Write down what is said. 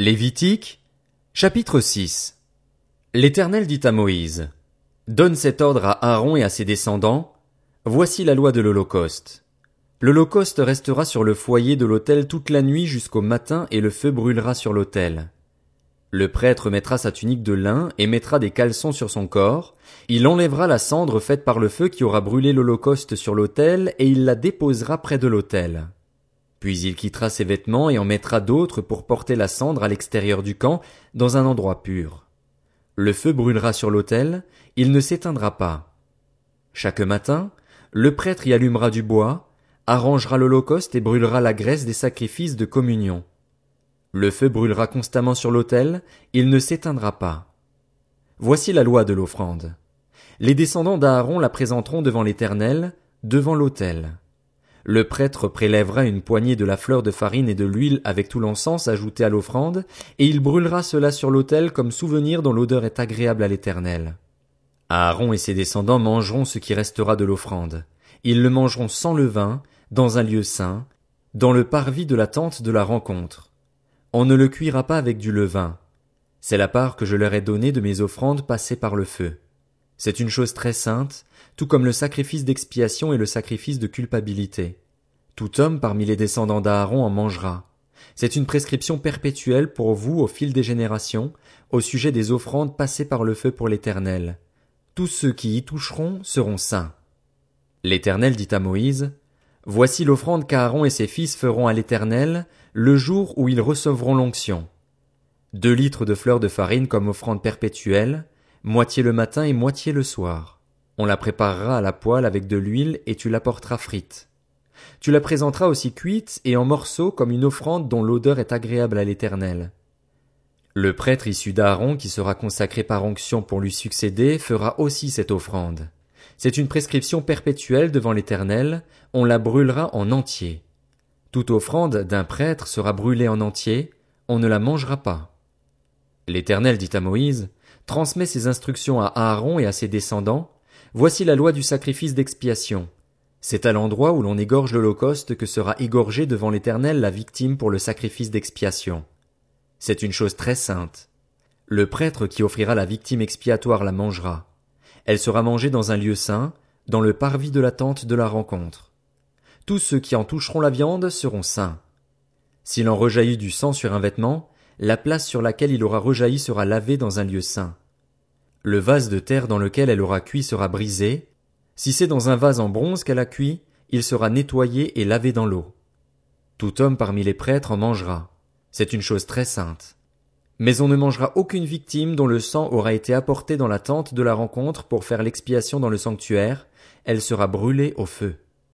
Lévitique, chapitre 6 L'Éternel dit à Moïse, Donne cet ordre à Aaron et à ses descendants, Voici la loi de l'Holocauste. L'Holocauste restera sur le foyer de l'autel toute la nuit jusqu'au matin et le feu brûlera sur l'autel. Le prêtre mettra sa tunique de lin et mettra des caleçons sur son corps, il enlèvera la cendre faite par le feu qui aura brûlé l'Holocauste sur l'autel et il la déposera près de l'autel. Puis il quittera ses vêtements et en mettra d'autres pour porter la cendre à l'extérieur du camp, dans un endroit pur. Le feu brûlera sur l'autel, il ne s'éteindra pas. Chaque matin, le prêtre y allumera du bois, arrangera l'holocauste et brûlera la graisse des sacrifices de communion. Le feu brûlera constamment sur l'autel, il ne s'éteindra pas. Voici la loi de l'offrande. Les descendants d'Aaron la présenteront devant l'Éternel, devant l'autel. Le prêtre prélèvera une poignée de la fleur de farine et de l'huile avec tout l'encens ajouté à l'offrande, et il brûlera cela sur l'autel comme souvenir dont l'odeur est agréable à l'Éternel. Aaron et ses descendants mangeront ce qui restera de l'offrande. Ils le mangeront sans levain, dans un lieu saint, dans le parvis de la tente de la rencontre. On ne le cuira pas avec du levain. C'est la part que je leur ai donnée de mes offrandes passées par le feu. C'est une chose très sainte, tout comme le sacrifice d'expiation et le sacrifice de culpabilité. Tout homme parmi les descendants d'Aaron en mangera. C'est une prescription perpétuelle pour vous au fil des générations, au sujet des offrandes passées par le feu pour l'Éternel. Tous ceux qui y toucheront seront saints. L'Éternel dit à Moïse, Voici l'offrande qu'Aaron et ses fils feront à l'Éternel, le jour où ils recevront l'onction. Deux litres de fleurs de farine comme offrande perpétuelle, moitié le matin et moitié le soir. On la préparera à la poêle avec de l'huile et tu l'apporteras frite. Tu la présenteras aussi cuite et en morceaux comme une offrande dont l'odeur est agréable à l'Éternel. Le prêtre issu d'Aaron qui sera consacré par onction pour lui succéder fera aussi cette offrande. C'est une prescription perpétuelle devant l'Éternel, on la brûlera en entier. Toute offrande d'un prêtre sera brûlée en entier, on ne la mangera pas. L'Éternel dit à Moïse, transmets ces instructions à Aaron et à ses descendants, Voici la loi du sacrifice d'expiation. C'est à l'endroit où l'on égorge l'Holocauste que sera égorgée devant l'Éternel la victime pour le sacrifice d'expiation. C'est une chose très sainte. Le prêtre qui offrira la victime expiatoire la mangera. Elle sera mangée dans un lieu saint, dans le parvis de la tente de la rencontre. Tous ceux qui en toucheront la viande seront saints. S'il en rejaillit du sang sur un vêtement, la place sur laquelle il aura rejailli sera lavée dans un lieu saint. Le vase de terre dans lequel elle aura cuit sera brisé. Si c'est dans un vase en bronze qu'elle a cuit, il sera nettoyé et lavé dans l'eau. Tout homme parmi les prêtres en mangera. C'est une chose très sainte. Mais on ne mangera aucune victime dont le sang aura été apporté dans la tente de la rencontre pour faire l'expiation dans le sanctuaire, elle sera brûlée au feu.